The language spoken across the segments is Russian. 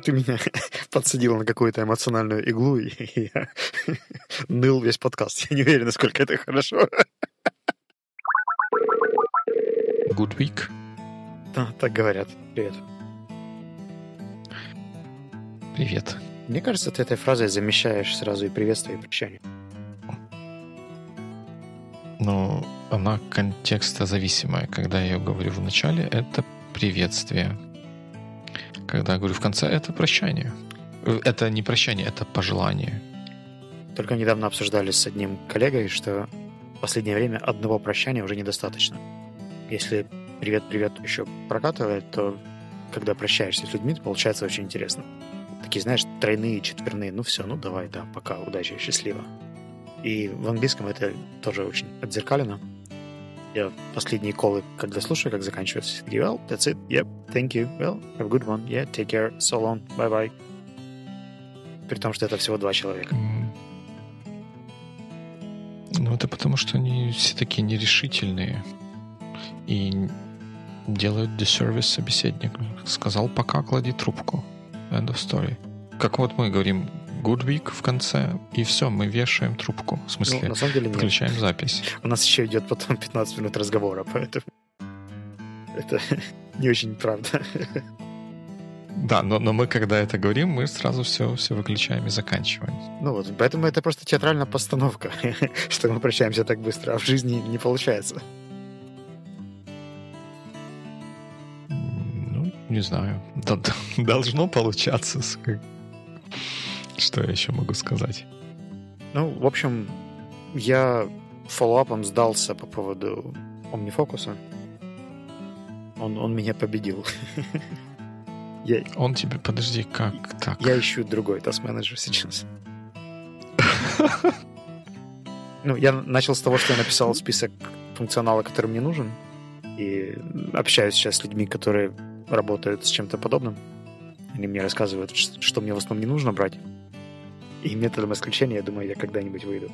ты меня подсадил на какую-то эмоциональную иглу, и я ныл весь подкаст. Я не уверен, насколько это хорошо. Good week. Да, так говорят. Привет. Привет. Мне кажется, ты этой фразой замещаешь сразу и приветствие, и прощание. Но она контекстозависимая. Когда я ее говорю в начале, это приветствие. Когда говорю в конце, это прощание. Э, это не прощание, это пожелание. Только недавно обсуждали с одним коллегой, что в последнее время одного прощания уже недостаточно. Если привет-привет еще прокатывает, то когда прощаешься с людьми, получается очень интересно. Такие, знаешь, тройные, четверные, ну все, ну давай, да, пока, удачи, счастливо. И в английском это тоже очень отзеркалено. Я последние колы, когда слушаю, как заканчивается, well, that's it, yep, thank you, well, have a good one, yeah, take care, so long, bye-bye. При том, что это всего два человека. Ну, это потому, что они все такие нерешительные и делают десервис собеседнику. Сказал пока, клади трубку. End of story. Как вот мы говорим, good week в конце, и все, мы вешаем трубку. В смысле, ну, на самом деле включаем нет. запись. У нас еще идет потом 15 минут разговора, поэтому это не очень правда. Да, но, но мы, когда это говорим, мы сразу все, все выключаем и заканчиваем. Ну вот, поэтому это просто театральная постановка, что мы прощаемся так быстро, а в жизни не получается. Ну, не знаю. Должно получаться. Что я еще могу сказать? Ну, в общем, я фоллоуапом сдался по поводу Омнифокуса. Он, он меня победил. я... Он тебе, подожди, как так? Я ищу другой таск-менеджер сейчас. ну, я начал с того, что я написал список функционала, который мне нужен, и общаюсь сейчас с людьми, которые работают с чем-то подобным. Они мне рассказывают, что мне в основном не нужно брать. И методом исключения, я думаю, я когда-нибудь выйду.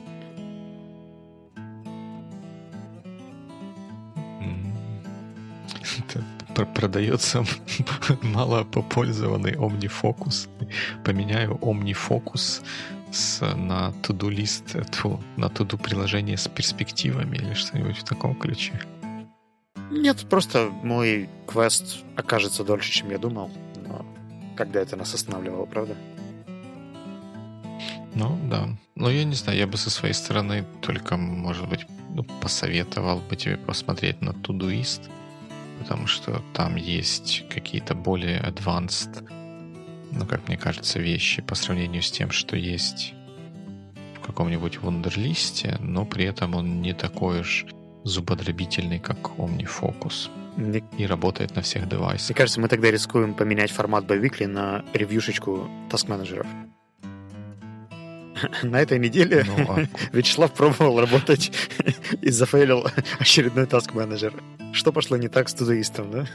продается мало попользованный OmniFocus. Поменяю OmniFocus с, на to-do лист, на to-do приложение с перспективами или что-нибудь в таком ключе. Нет, просто мой квест окажется дольше, чем я думал. Но когда это нас останавливало, правда? Ну, да. Но я не знаю, я бы со своей стороны только, может быть, ну, посоветовал бы тебе посмотреть на Todoist, потому что там есть какие-то более advanced, ну, как мне кажется, вещи по сравнению с тем, что есть в каком-нибудь вундерлисте, но при этом он не такой уж зубодробительный, как OmniFocus. Мне... И работает на всех девайсах. Мне кажется, мы тогда рискуем поменять формат Biweekly на ревьюшечку таск-менеджеров. на этой неделе ну, а... Вячеслав пробовал работать и зафейлил очередной таск-менеджер. Что пошло не так с тудоистом, да?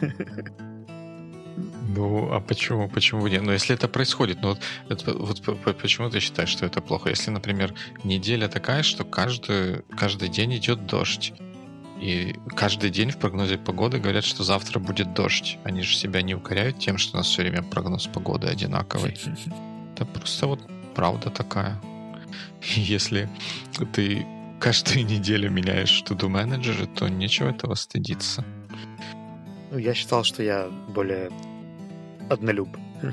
Ну, а почему? Почему нет? Ну, если это происходит, ну вот, это, вот почему ты считаешь, что это плохо? Если, например, неделя такая, что каждый, каждый день идет дождь, и каждый день в прогнозе погоды говорят, что завтра будет дождь. Они же себя не укоряют тем, что у нас все время прогноз погоды одинаковый. Это просто вот правда такая. Если ты каждую неделю меняешь туду менеджеры, то нечего этого стыдиться. Ну, я считал, что я более однолюб.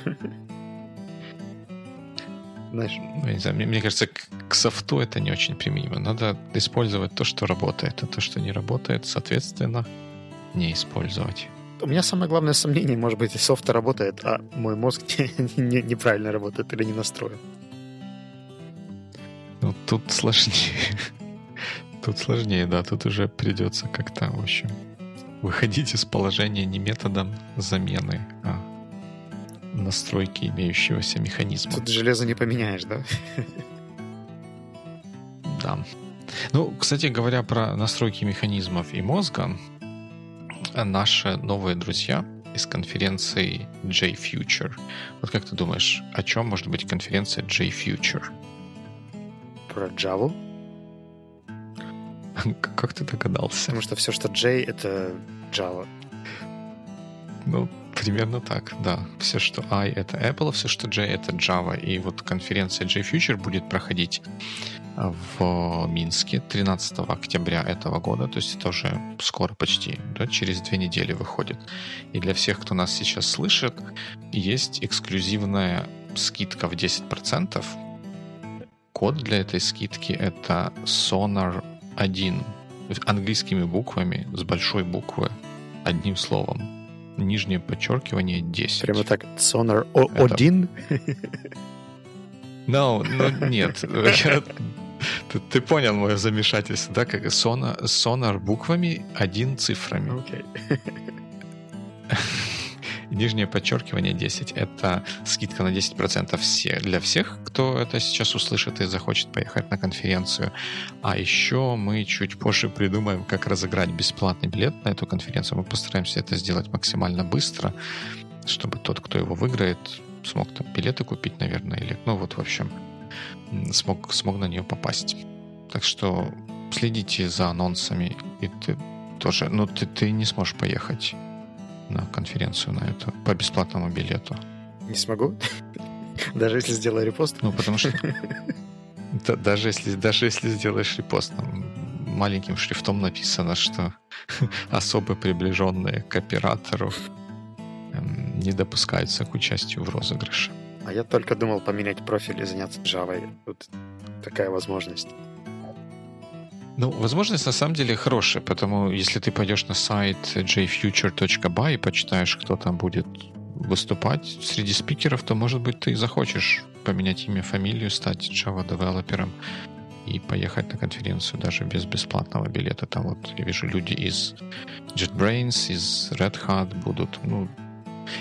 Знаешь? Ну, не знаю, мне, мне кажется, к, к софту это не очень применимо. Надо использовать то, что работает, а то, что не работает, соответственно, не использовать. У меня самое главное сомнение, может быть, софт работает, а мой мозг не, не, неправильно работает или не настроен. Ну, тут сложнее. Тут сложнее, да. Тут уже придется как-то, в общем, выходить из положения не методом замены, а настройки имеющегося механизма. Тут железо не поменяешь, да? Да. Ну, кстати говоря, про настройки механизмов и мозга, наши новые друзья из конференции J-Future. Вот как ты думаешь, о чем может быть конференция J-Future? Про Java. Как ты догадался? Потому что все, что J, это Java. Ну, Примерно так, да. Все, что I — это Apple, все, что J — это Java. И вот конференция J-Future будет проходить в Минске 13 октября этого года, то есть это уже скоро почти, да, через две недели выходит. И для всех, кто нас сейчас слышит, есть эксклюзивная скидка в 10%. Код для этой скидки это Sonar 1 английскими буквами с большой буквы одним словом. Нижнее подчеркивание 10. Прямо так, Sonar 1? No, ну нет. Ты, ты понял мое замешательство, да? Как сонар, сонар буквами, один цифрами. Okay. Нижнее подчеркивание 10. Это скидка на 10% все, для всех, кто это сейчас услышит и захочет поехать на конференцию. А еще мы чуть позже придумаем, как разыграть бесплатный билет на эту конференцию. Мы постараемся это сделать максимально быстро, чтобы тот, кто его выиграет, смог там билеты купить, наверное, или, ну вот, в общем, смог, смог на нее попасть. Так что следите за анонсами, и ты тоже, ну ты, ты не сможешь поехать на конференцию на эту по бесплатному билету. Не смогу? Даже если сделаю репост? Ну, потому что даже если, даже если сделаешь репост, маленьким шрифтом написано, что особо приближенные к оператору эм, не допускаются к участию в розыгрыше. А я только думал поменять профиль и заняться Java. Тут такая возможность. Ну, возможность на самом деле хорошая, потому если ты пойдешь на сайт jfuture.by и почитаешь, кто там будет выступать среди спикеров, то, может быть, ты захочешь поменять имя, фамилию, стать Java-девелопером и поехать на конференцию даже без бесплатного билета. Там вот я вижу люди из JetBrains, из Red Hat будут. Ну,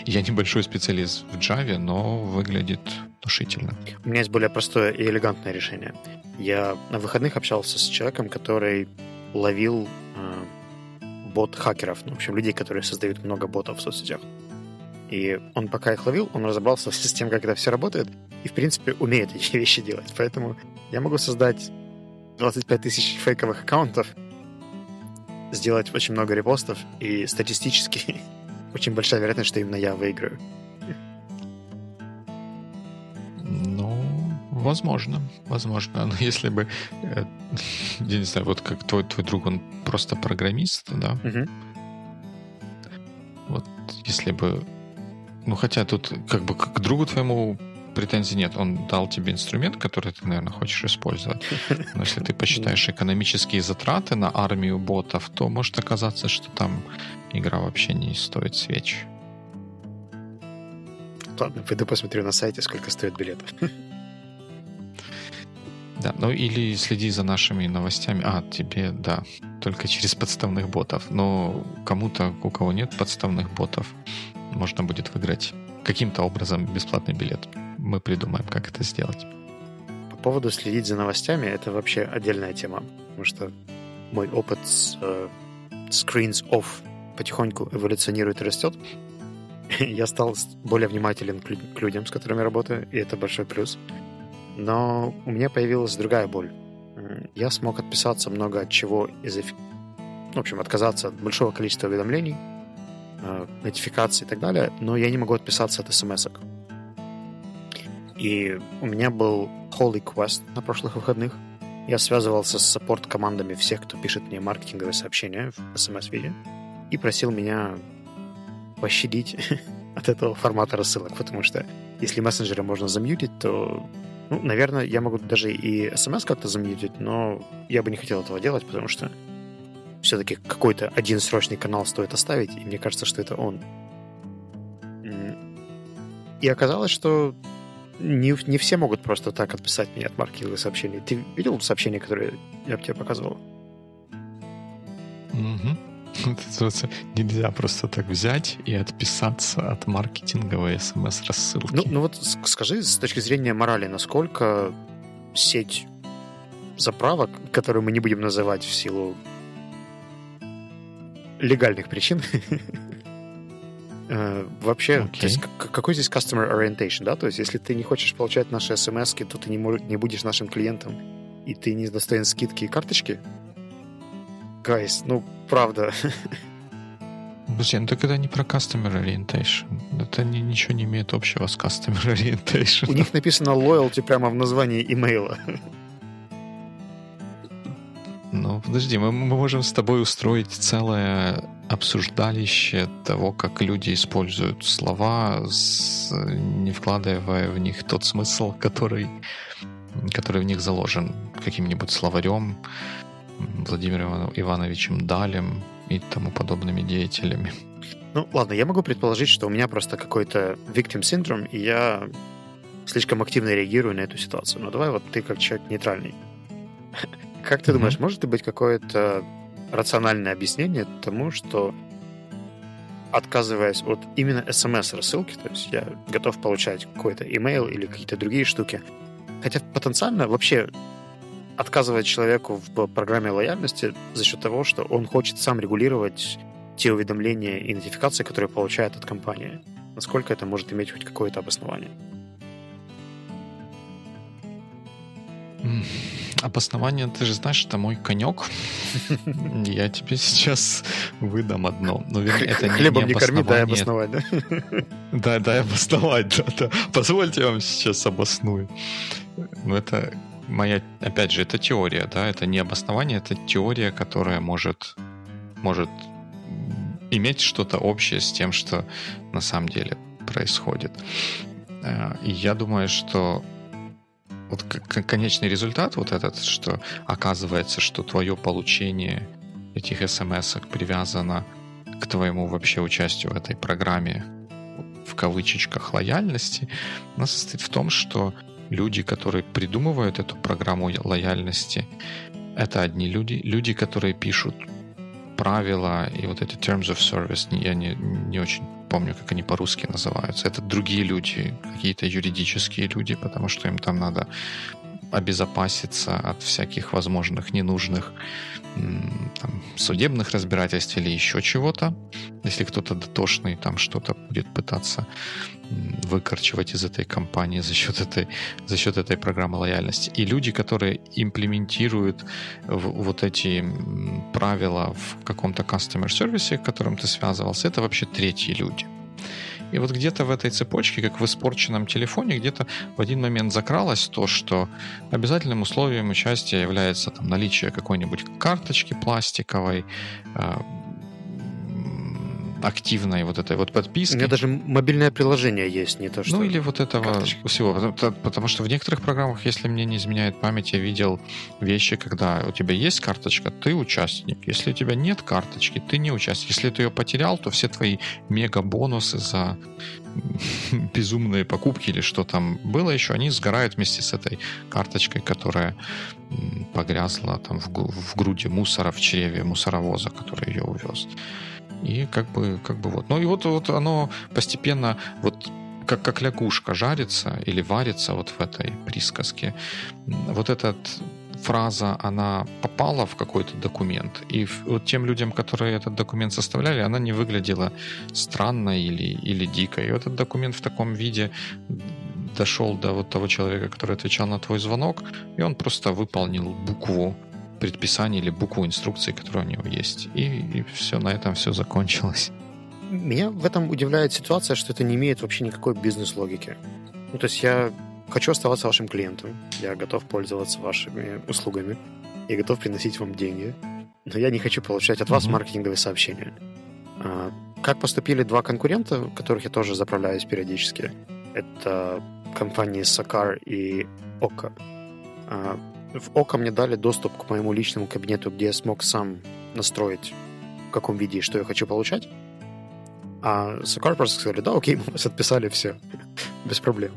я небольшой специалист в Java, но выглядит внушительно. У меня есть более простое и элегантное решение. Я на выходных общался с человеком, который ловил э, бот-хакеров, ну, в общем, людей, которые создают много ботов в соцсетях. И он пока их ловил, он разобрался с тем, как это все работает, и, в принципе, умеет эти вещи делать. Поэтому я могу создать 25 тысяч фейковых аккаунтов, сделать очень много репостов, и статистически очень большая вероятность, что именно я выиграю. Возможно, возможно. Но если бы, э, я не знаю, вот как твой, твой друг, он просто программист, да? Угу. Вот если бы... Ну, хотя тут как бы к другу твоему претензий нет. Он дал тебе инструмент, который ты, наверное, хочешь использовать. Но если ты посчитаешь экономические затраты на армию ботов, то может оказаться, что там игра вообще не стоит свеч. Ладно, пойду посмотрю на сайте, сколько стоит билет. Да, ну или следи за нашими новостями. А, тебе, да, только через подставных ботов. Но кому-то, у кого нет подставных ботов, можно будет выиграть каким-то образом бесплатный билет. Мы придумаем, как это сделать. По поводу следить за новостями, это вообще отдельная тема. Потому что мой опыт с э, screens off потихоньку эволюционирует и растет. Я стал более внимателен к людям, с которыми работаю, и это большой плюс. Но у меня появилась другая боль. Я смог отписаться много от чего из... В общем, отказаться от большого количества уведомлений, э, нотификаций и так далее, но я не могу отписаться от смс -ок. И у меня был Holy Quest на прошлых выходных. Я связывался с саппорт-командами всех, кто пишет мне маркетинговые сообщения в смс-виде и просил меня пощадить от этого формата рассылок, потому что если мессенджеры можно замьютить, то, ну, наверное, я могу даже и смс как-то замьютить, но я бы не хотел этого делать, потому что все-таки какой-то один срочный канал стоит оставить, и мне кажется, что это он. И оказалось, что не, не все могут просто так отписать мне от маркетинговых сообщений. Ты видел сообщения, которые я тебе показывал? Угу. Нельзя просто так взять и отписаться от маркетинговой смс-рассылки. Ну, ну вот скажи с точки зрения морали, насколько сеть заправок, которую мы не будем называть в силу легальных причин, э, вообще, okay. то есть, какой здесь customer orientation, да? То есть, если ты не хочешь получать наши смс то ты не, не будешь нашим клиентом, и ты не достоин скидки и карточки, Гайс, ну, правда. Друзья, ну так это не про Customer Orientation. Это не, ничего не имеет общего с Customer Orientation. У них написано loyalty прямо в названии имейла. Ну, подожди, мы, мы можем с тобой устроить целое обсуждалище того, как люди используют слова, с, не вкладывая в них тот смысл, который, который в них заложен каким-нибудь словарем, Владимиром Ивановичем Далем и тому подобными деятелями. Ну, ладно, я могу предположить, что у меня просто какой-то victim syndrome, и я слишком активно реагирую на эту ситуацию. Но давай вот ты как человек нейтральный. Как ты думаешь, может ли быть какое-то рациональное объяснение тому, что отказываясь от именно смс-рассылки, то есть я готов получать какой-то имейл или какие-то другие штуки, хотя потенциально вообще отказывать человеку в программе лояльности за счет того, что он хочет сам регулировать те уведомления и нотификации, которые получает от компании. Насколько это может иметь хоть какое-то обоснование? Обоснование, ты же знаешь, это мой конек. Я тебе сейчас выдам одно. Но это Хлебом не, корми, дай обосновать, да? Да, дай обосновать, да, да. Позвольте я вам сейчас обосную. Ну, это моя, опять же, это теория, да, это не обоснование, это теория, которая может, может иметь что-то общее с тем, что на самом деле происходит. Э, и я думаю, что вот конечный результат вот этот, что оказывается, что твое получение этих смс привязано к твоему вообще участию в этой программе в кавычечках лояльности, она состоит в том, что люди, которые придумывают эту программу лояльности, это одни люди. Люди, которые пишут правила и вот эти terms of service, я не, не очень помню, как они по-русски называются. Это другие люди, какие-то юридические люди, потому что им там надо обезопаситься от всяких возможных ненужных там, судебных разбирательств или еще чего-то. Если кто-то дотошный там что-то будет пытаться выкорчевать из этой компании за счет этой, за счет этой программы лояльности. И люди, которые имплементируют вот эти правила в каком-то customer сервисе, которым ты связывался, это вообще третьи люди. И вот где-то в этой цепочке, как в испорченном телефоне, где-то в один момент закралось то, что обязательным условием участия является там, наличие какой-нибудь карточки пластиковой, а, активной вот этой вот подписки. У меня даже мобильное приложение есть, не то что... Ну или вот этого карточка. всего. Потому, потому что в некоторых программах, если мне не изменяет память, я видел вещи, когда у тебя есть карточка, ты участник. Если у тебя нет карточки, ты не участник. Если ты ее потерял, то все твои мега-бонусы за безумные покупки или что там было еще, они сгорают вместе с этой карточкой, которая погрязла там в, в груди мусора в чреве мусоровоза, который ее увез. И как бы, как бы вот. Ну и вот, вот оно постепенно вот как, как лягушка жарится или варится вот в этой присказке. Вот эта фраза, она попала в какой-то документ, и вот тем людям, которые этот документ составляли, она не выглядела странно или, или дико. И этот документ в таком виде дошел до вот того человека, который отвечал на твой звонок, и он просто выполнил букву предписание или букву инструкции, которая у него есть. И, и все, на этом все закончилось. Меня в этом удивляет ситуация, что это не имеет вообще никакой бизнес-логики. Ну, то есть я хочу оставаться вашим клиентом, я готов пользоваться вашими услугами, я готов приносить вам деньги, но я не хочу получать от вас mm-hmm. маркетинговые сообщения. А, как поступили два конкурента, которых я тоже заправляюсь периодически, это компании Sakar и Oka. А, в ОКО мне дали доступ к моему личному кабинету, где я смог сам настроить, в каком виде и что я хочу получать. А Сокар просто сказали, да, окей, мы вас отписали, все, без проблем.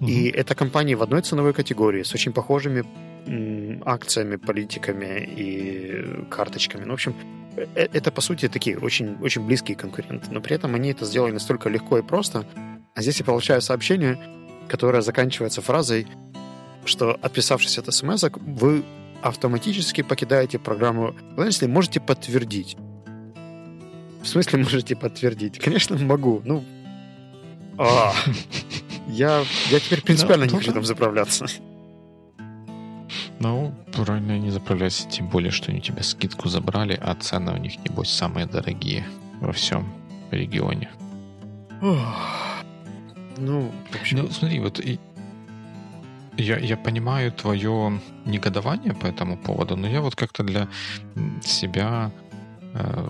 Mm-hmm. И это компании в одной ценовой категории с очень похожими м, акциями, политиками и карточками. Ну, в общем, э, это, по сути, такие очень, очень близкие конкуренты. Но при этом они это сделали настолько легко и просто. А здесь я получаю сообщение, которое заканчивается фразой что, отписавшись от смс, вы автоматически покидаете программу если можете подтвердить. В смысле можете подтвердить? Конечно, могу. Ну, а, я, я теперь принципиально не хочу там заправляться. Ну, Правильно не заправляйся, тем более, что они у тебя скидку забрали, а цены у них, небось, самые дорогие во всем регионе. Ну, в общем, Ну, смотри, вот и- я, я понимаю твое негодование по этому поводу, но я вот как-то для себя э,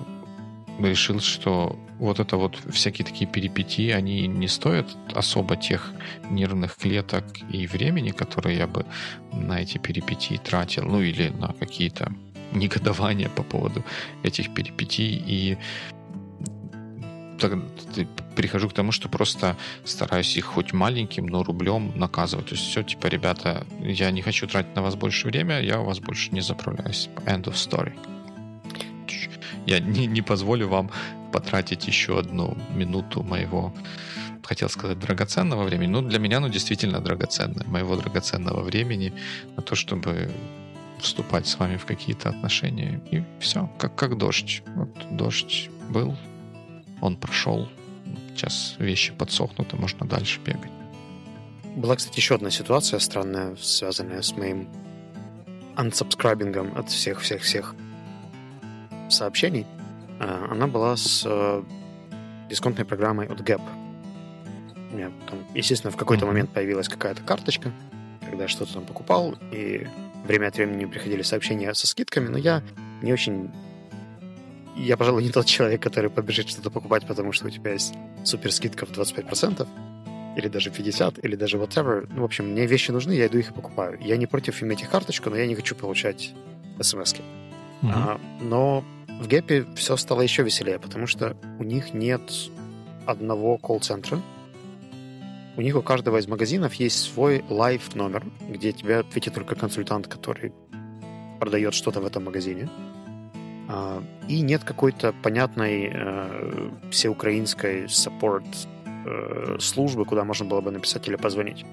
решил, что вот это вот всякие такие перипетии, они не стоят особо тех нервных клеток и времени, которые я бы на эти перипетии тратил, ну или на какие-то негодования по поводу этих перипетий. И так, прихожу к тому, что просто стараюсь их хоть маленьким, но рублем наказывать. То есть все, типа, ребята, я не хочу тратить на вас больше время, я у вас больше не заправляюсь. End of story. Я не, не позволю вам потратить еще одну минуту моего, хотел сказать, драгоценного времени. Ну, для меня, ну, действительно драгоценное. Моего драгоценного времени на то, чтобы вступать с вами в какие-то отношения. И все, как, как дождь. Вот дождь был, он прошел. Сейчас вещи подсохнут, и можно дальше бегать. Была, кстати, еще одна ситуация странная, связанная с моим ансабскрайбингом от всех-всех-всех сообщений. А, Она была с э, дисконтной программой от Gap. У меня там, естественно, в какой-то момент появилась какая-то карточка, когда я что-то там покупал, и время от времени приходили сообщения со скидками, но я не очень... Я, пожалуй, не тот человек, который побежит что-то покупать, потому что у тебя есть супер скидка в 25%, или даже 50, или даже whatever. Ну, в общем, мне вещи нужны, я иду их и покупаю. Я не против иметь их карточку, но я не хочу получать смс -ки. А, но в Гэпе все стало еще веселее, потому что у них нет одного колл-центра. У них у каждого из магазинов есть свой лайв-номер, где тебе ответит только консультант, который продает что-то в этом магазине. А, И нет какой-то понятной э, всеукраинской support э, службы, куда можно было бы написать или позвонить.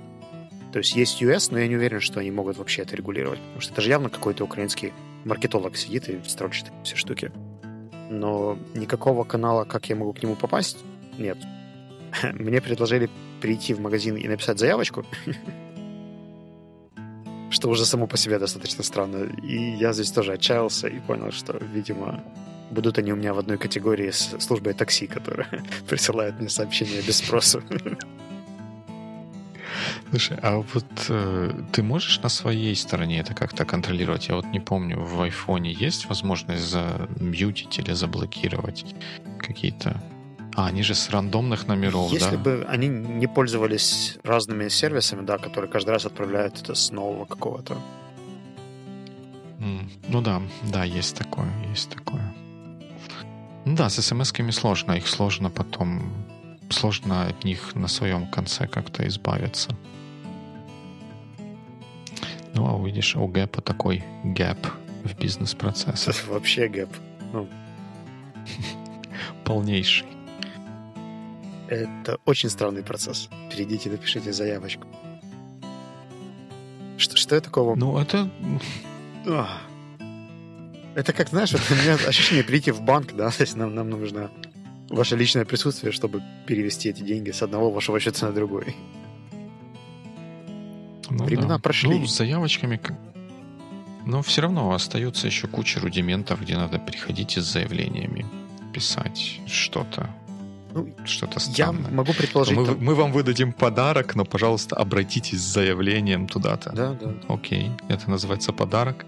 То есть есть US, но я не уверен, что они могут вообще это регулировать. Потому что это же явно какой-то украинский маркетолог сидит и строчит все штуки. Но никакого канала, как я могу к нему попасть, нет. Мне предложили прийти в магазин и написать заявочку, что уже само по себе достаточно странно. И я здесь тоже отчаялся и понял, что, видимо, будут они у меня в одной категории с службой такси, которая присылает мне сообщения без спроса. Слушай, а вот э, ты можешь на своей стороне это как-то контролировать? Я вот не помню, в айфоне есть возможность замьютить или заблокировать какие-то... А, они же с рандомных номеров, Если да? бы они не пользовались разными сервисами, да, которые каждый раз отправляют это с нового какого-то. Ну да, да, есть такое, есть такое. Ну да, с смс-ками сложно, их сложно потом, сложно от них на своем конце как-то избавиться. Ну, а увидишь, у Gap а такой gap в бизнес-процессах. Это вообще gap. Полнейший. Это очень странный процесс. Перейдите, напишите заявочку. Что, что я такого... Ну, это... А. Это как, знаешь, вот у меня ощущение прийти в банк, да, то есть нам, нам нужно ваше личное присутствие, чтобы перевести эти деньги с одного вашего счета на другой. ну Времена да. прошли. Ну, с заявочками... Но все равно остается еще куча рудиментов, где надо приходить и с заявлениями писать что-то. Ну, что-то Я странное. могу предположить... Мы, там- мы вам выдадим подарок, но, пожалуйста, обратитесь с заявлением туда-то. Да, да. Окей, это называется подарок.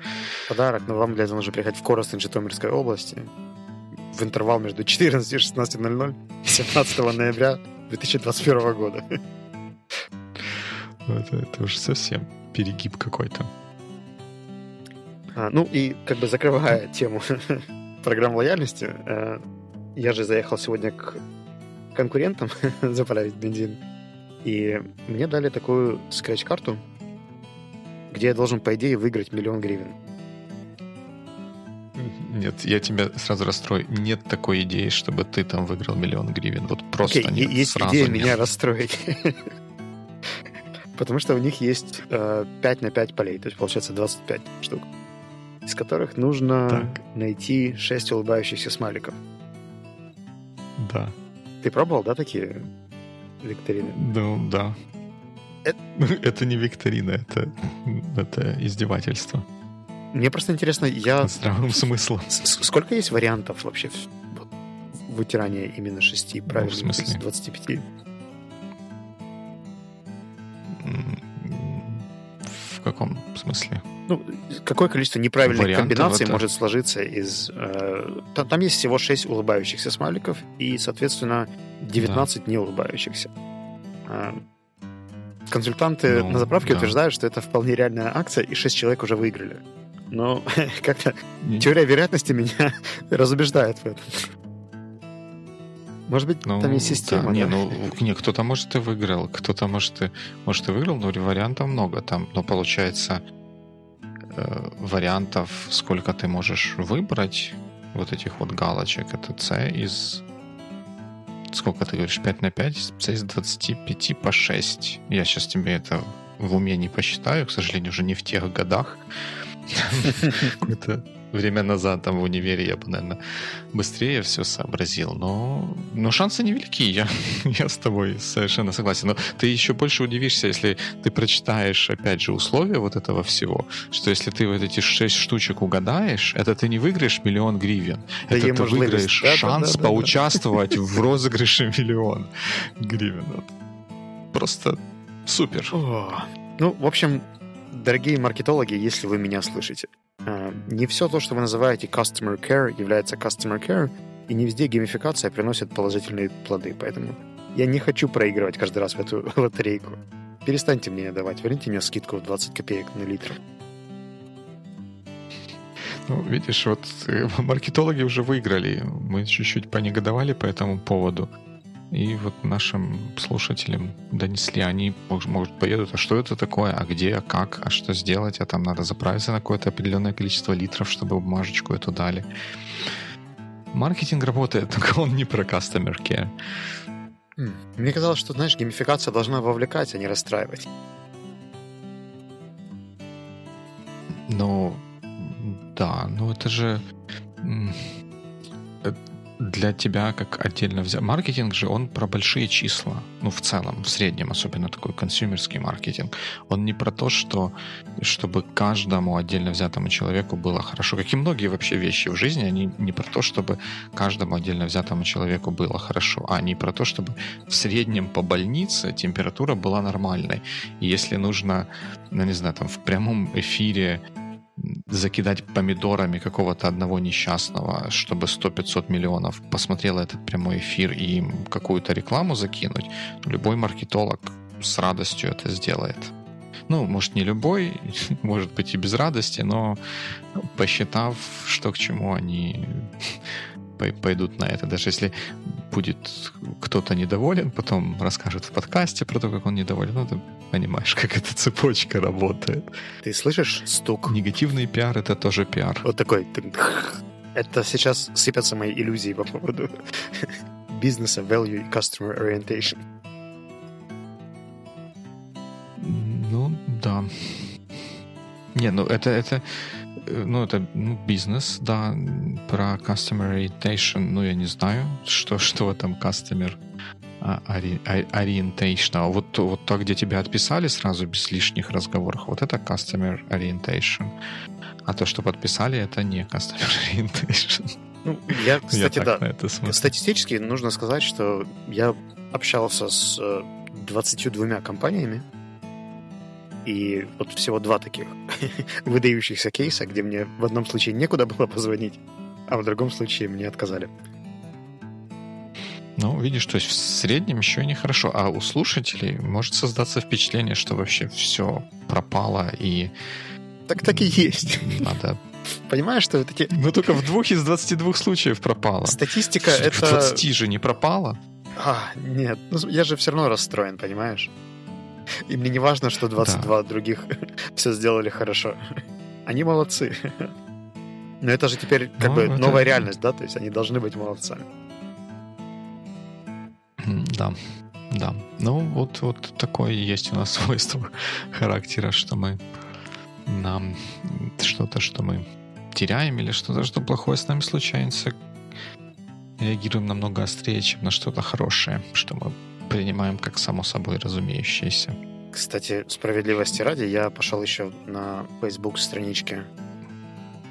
Подарок, но вам для этого нужно приехать в Коростень Житомирской области в интервал между 14 и 16.00 17 ноября 2021 года. Это, это уже совсем перегиб какой-то. А, ну и как бы закрывая тему программ лояльности, э, я же заехал сегодня к конкурентам заправить бензин, и мне дали такую скретч-карту, где я должен, по идее, выиграть миллион гривен. Нет, я тебя сразу расстрою. Нет такой идеи, чтобы ты там выиграл миллион гривен. Вот просто Окей, нет, есть сразу идея нет. меня расстроить. Потому что у них есть э, 5 на 5 полей, то есть получается 25 штук, из которых нужно Так. найти 6 улыбающихся смайликов. Да. Ты пробовал, да, такие викторины? Ну, да. Э- Это не викторина, это, это издевательство. Мне просто интересно, я... Здравым смыслом. Сколько есть вариантов вообще в вытирании именно шести правильных ну, в смысле? из 25? Каком смысле? Ну, какое количество неправильных Вариантов комбинаций это... может сложиться из... Э, там, там есть всего 6 улыбающихся смайликов и, соответственно, 19 да. не улыбающихся. Э, консультанты ну, на заправке да. утверждают, что это вполне реальная акция, и 6 человек уже выиграли. Но как-то теория вероятности меня разубеждает в этом. Может быть, ну, там есть система. Да. Не, ну, не, кто-то, может, и выиграл, кто-то, может, и, может, и выиграл, но вариантов много там. Но получается, э, вариантов, сколько ты можешь выбрать вот этих вот галочек, это C из... Сколько ты говоришь? 5 на 5? C из 25 по 6. Я сейчас тебе это в уме не посчитаю, к сожалению, уже не в тех годах. Это время назад там в универе я бы, наверное, быстрее все сообразил. Но, но шансы невелики, я, я с тобой совершенно согласен. Но ты еще больше удивишься, если ты прочитаешь, опять же, условия вот этого всего, что если ты вот эти шесть штучек угадаешь, это ты не выиграешь миллион гривен. Да это ты выиграешь да, шанс да, да, поучаствовать да, в розыгрыше миллион гривен. Просто супер. О, ну, в общем, дорогие маркетологи, если вы меня слышите, не все то, что вы называете customer care, является customer care, и не везде геймификация приносит положительные плоды. Поэтому я не хочу проигрывать каждый раз в эту лотерейку. Перестаньте мне давать, верните мне скидку в 20 копеек на литр. Ну, видишь, вот э, маркетологи уже выиграли. Мы чуть-чуть понегодовали по этому поводу. И вот нашим слушателям донесли, они, может, поедут, а что это такое, а где, а как, а что сделать, а там надо заправиться на какое-то определенное количество литров, чтобы бумажечку эту дали. Маркетинг работает, только он не про customer care. Мне казалось, что, знаешь, геймификация должна вовлекать, а не расстраивать. Ну, да, ну это же для тебя как отдельно взять. Маркетинг же, он про большие числа. Ну, в целом, в среднем, особенно такой консюмерский маркетинг. Он не про то, что чтобы каждому отдельно взятому человеку было хорошо. Как и многие вообще вещи в жизни, они не про то, чтобы каждому отдельно взятому человеку было хорошо, а не про то, чтобы в среднем по больнице температура была нормальной. И если нужно, ну, не знаю, там в прямом эфире закидать помидорами какого-то одного несчастного, чтобы 100-500 миллионов посмотрело этот прямой эфир и им какую-то рекламу закинуть, любой маркетолог с радостью это сделает. Ну, может, не любой, может быть и без радости, но посчитав, что к чему, они пойдут на это. Даже если будет кто-то недоволен, потом расскажет в подкасте про то, как он недоволен. Ну, ты понимаешь, как эта цепочка работает. Ты слышишь стук? Негативный пиар — это тоже пиар. Вот такой. Это сейчас сыпятся мои иллюзии по поводу бизнеса, value и customer orientation. Ну, да. Не, ну это, это, ну, это ну, бизнес, да, про customer orientation, ну, я не знаю, что, что этом customer orientation. А вот, вот то, где тебя отписали сразу без лишних разговоров, вот это customer orientation. А то, что подписали, это не customer orientation. Ну, я, кстати, я да. Статистически нужно сказать, что я общался с 22 э, компаниями, и вот всего два таких выдающихся кейса, где мне в одном случае некуда было позвонить, а в другом случае мне отказали. Ну, видишь, то есть в среднем еще нехорошо. А у слушателей может создаться впечатление, что вообще все пропало и... Так так и есть. Надо Понимаешь, что это те... Ну, только в двух из 22 случаев пропало. Статистика в это... В 20 же не пропало. А, нет. Ну, я же все равно расстроен, понимаешь? И мне не важно, что 22 да. других все сделали хорошо. Они молодцы. Но это же теперь как ну, бы это... новая реальность, да? То есть они должны быть молодцами. Да, да. Ну, вот, вот такое есть у нас свойство характера, что мы нам что-то, что мы теряем или что-то, что плохое с нами случается, реагируем намного острее, чем на что-то хорошее, что мы принимаем как само собой разумеющееся. Кстати, справедливости ради, я пошел еще на Facebook страничке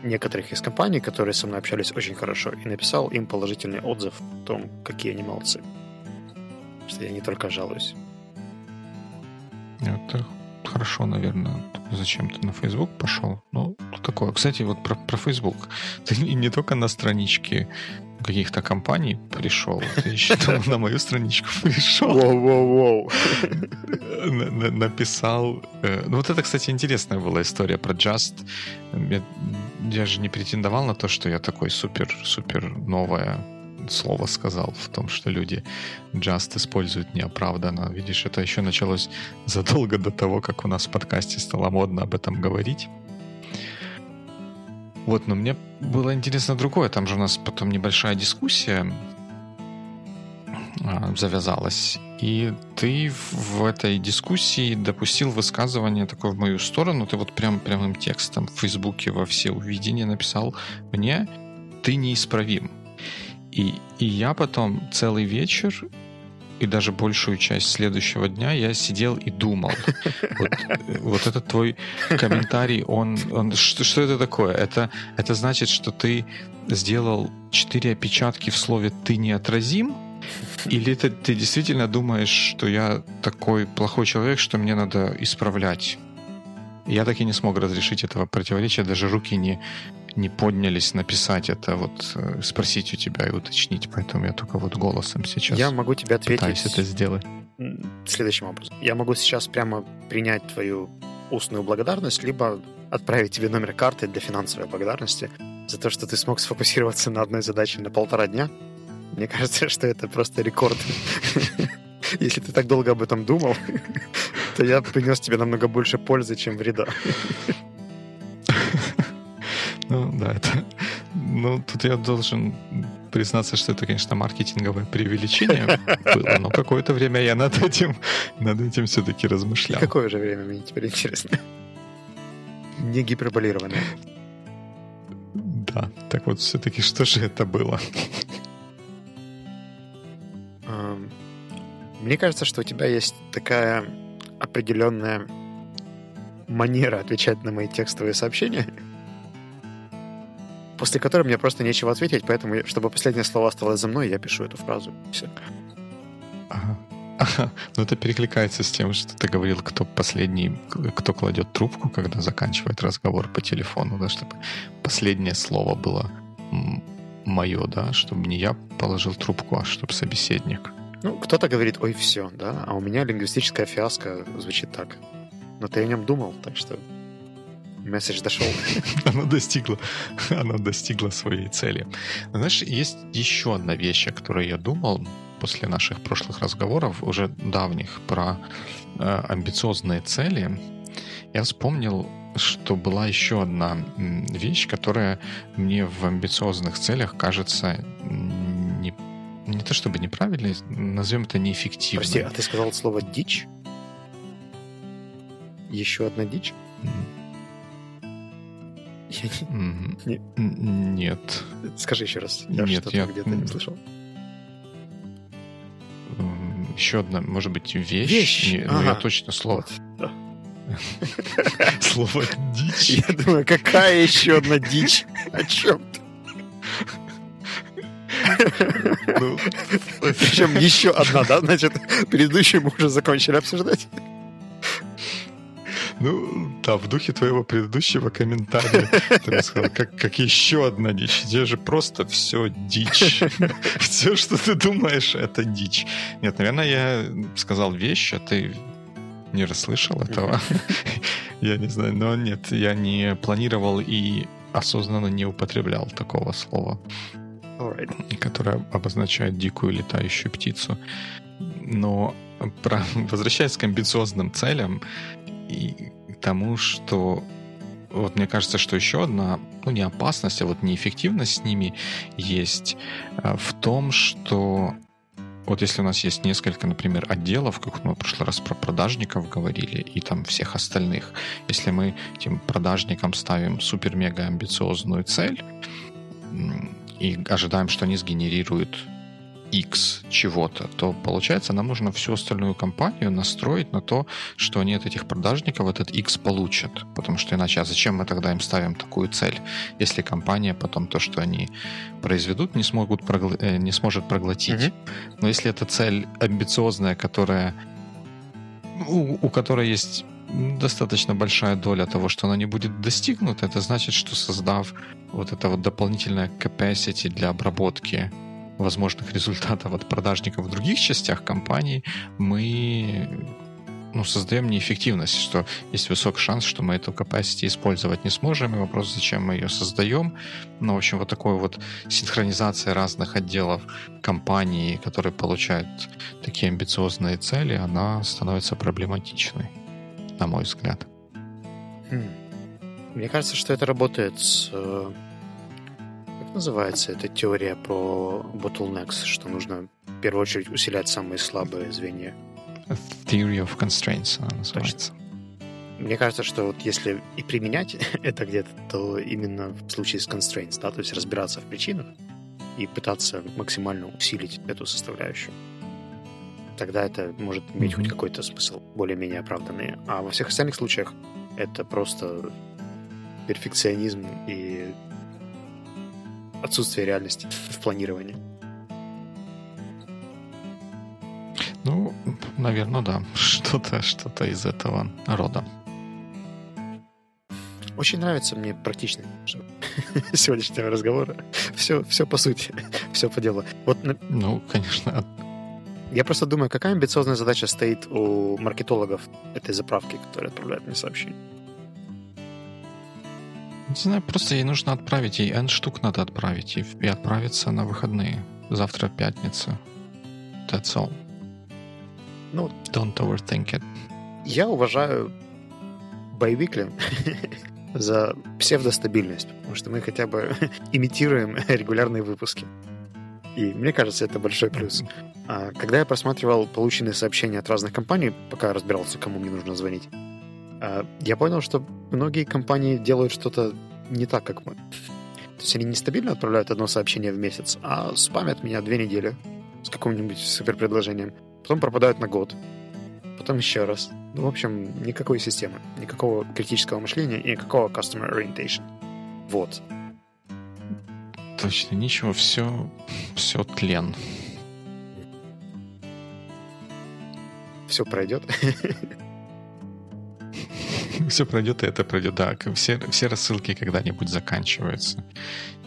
некоторых из компаний, которые со мной общались очень хорошо, и написал им положительный отзыв о том, какие они молодцы. Что я не только жалуюсь. Это хорошо, наверное. Зачем ты на Facebook пошел? Ну, такое. Кстати, вот про, про Facebook. Ты не только на страничке каких-то компаний пришел, ты еще на мою страничку пришел. Воу-воу-воу. Написал. Э, ну, вот это, кстати, интересная была история про Just. Я же не претендовал на то, что я такой супер-супер новое слово сказал в том, что люди just используют неоправданно. Видишь, это еще началось задолго до того, как у нас в подкасте стало модно об этом говорить. Вот, но мне было интересно другое. Там же у нас потом небольшая дискуссия а, завязалась. И ты в этой дискуссии допустил высказывание такое в мою сторону. Ты вот прям прямым текстом в Фейсбуке во все увидения написал мне «Ты неисправим». И, и я потом целый вечер и даже большую часть следующего дня я сидел и думал. Вот, вот этот твой комментарий, он, он что, что это такое? Это, это значит, что ты сделал четыре опечатки в слове «ты неотразим», или ты, ты действительно думаешь, что я такой плохой человек, что мне надо исправлять? Я так и не смог разрешить этого противоречия, даже руки не, не поднялись написать это, вот э, спросить у тебя и уточнить, поэтому я только вот голосом сейчас Я могу тебе ответить пытаюсь это сделать. Следующим образом. Я могу сейчас прямо принять твою устную благодарность, либо отправить тебе номер карты для финансовой благодарности за то, что ты смог сфокусироваться на одной задаче на полтора дня. Мне кажется, что это просто рекорд. Если ты так долго об этом думал, то я принес тебе намного больше пользы, чем вреда. Ну, да, это... Ну, тут я должен признаться, что это, конечно, маркетинговое преувеличение было, но какое-то время я над этим, над этим все-таки размышлял. Какое же время, мне теперь интересно. Не гиперболированное. Да, так вот все-таки что же это было? Мне кажется, что у тебя есть такая определенная манера отвечать на мои текстовые сообщения, после которой мне просто нечего ответить, поэтому, чтобы последнее слово осталось за мной, я пишу эту фразу. Все. Ага. Ага. Ну, это перекликается с тем, что ты говорил, кто последний, кто кладет трубку, когда заканчивает разговор по телефону, да, чтобы последнее слово было мое, да, чтобы не я положил трубку, а чтобы собеседник. Ну, кто-то говорит, ой, все, да, а у меня лингвистическая фиаско звучит так. Но ты о нем думал, так что месседж дошел. Она достигла, она достигла своей цели. Знаешь, есть еще одна вещь, о которой я думал после наших прошлых разговоров, уже давних, про э, амбициозные цели. Я вспомнил, что была еще одна вещь, которая мне в амбициозных целях кажется не, не то чтобы неправильной, назовем это неэффективной. Прости, а ты сказал слово «дичь»? Еще одна дичь? Нет. Скажи еще раз. Я Нет, я где-то не слышал. Еще одна, может быть, вещь. Вещь. Не, ага. Ну, я точно слово. Слово дичь. Я думаю, какая еще одна дичь? О чем ты? Ну, Причем еще одна, да? Значит, предыдущую мы уже закончили обсуждать. Ну, да, в духе твоего предыдущего комментария ты рассказал, как, как еще одна дичь. Где же просто все дичь. Все, что ты думаешь, это дичь. Нет, наверное, я сказал вещь, а ты не расслышал этого. Я не знаю, но нет, я не планировал и осознанно не употреблял такого слова, которое обозначает дикую летающую птицу. Но про, возвращаясь к амбициозным целям, и к тому, что вот мне кажется, что еще одна, ну не опасность, а вот неэффективность с ними есть э, в том, что вот если у нас есть несколько, например, отделов, как мы в прошлый раз про продажников говорили, и там всех остальных, если мы этим продажникам ставим супер-мега амбициозную цель и ожидаем, что они сгенерируют X чего-то, то получается нам нужно всю остальную компанию настроить на то, что они от этих продажников этот X получат. Потому что иначе, а зачем мы тогда им ставим такую цель, если компания потом то, что они произведут, не, смогут прогла- э, не сможет проглотить. Mm-hmm. Но если эта цель амбициозная, которая у, у которой есть достаточно большая доля того, что она не будет достигнута, это значит, что создав вот это вот дополнительное capacity для обработки возможных результатов от продажников в других частях компании, мы ну, создаем неэффективность, что есть высокий шанс, что мы эту capacity использовать не сможем, и вопрос, зачем мы ее создаем. Ну, в общем, вот такой вот синхронизация разных отделов компании, которые получают такие амбициозные цели, она становится проблематичной, на мой взгляд. Хм. Мне кажется, что это работает с э, называется эта теория про bottlenecks, что нужно в первую очередь усилять самые слабые звенья? Theory of Constraints она называется. Точно. Мне кажется, что вот если и применять это где-то, то именно в случае с constraints, да, то есть разбираться в причинах и пытаться максимально усилить эту составляющую. Тогда это может иметь mm-hmm. хоть какой-то смысл, более-менее оправданный. А во всех остальных случаях это просто перфекционизм и отсутствие реальности в планировании. Ну, наверное, да. Что-то что из этого рода. Очень нравится мне практично сегодняшнего разговора. Все, все по сути, все по делу. Вот, ну, конечно. Я просто думаю, какая амбициозная задача стоит у маркетологов этой заправки, которые отправляют мне сообщения. Не знаю, просто ей нужно отправить, ей N штук надо отправить, и, и отправиться на выходные. Завтра пятница. That's all. Ну, Don't overthink it. Я уважаю Байвикли за псевдостабильность, потому что мы хотя бы имитируем регулярные выпуски. И мне кажется, это большой плюс. А когда я просматривал полученные сообщения от разных компаний, пока разбирался, кому мне нужно звонить, я понял, что многие компании делают что-то не так, как мы. То есть они нестабильно отправляют одно сообщение в месяц, а спамят меня две недели с каким-нибудь суперпредложением. Потом пропадают на год. Потом еще раз. Ну, в общем, никакой системы, никакого критического мышления и никакого customer orientation. Вот. Точно, ничего, все, все тлен. Все пройдет. все пройдет, и это пройдет. Да, все, все рассылки когда-нибудь заканчиваются.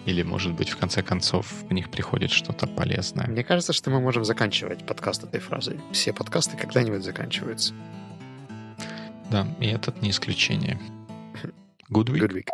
Или, может быть, в конце концов в них приходит что-то полезное. Мне кажется, что мы можем заканчивать подкаст этой фразой. Все подкасты когда-нибудь заканчиваются. Да, и этот не исключение. Good week. Good week.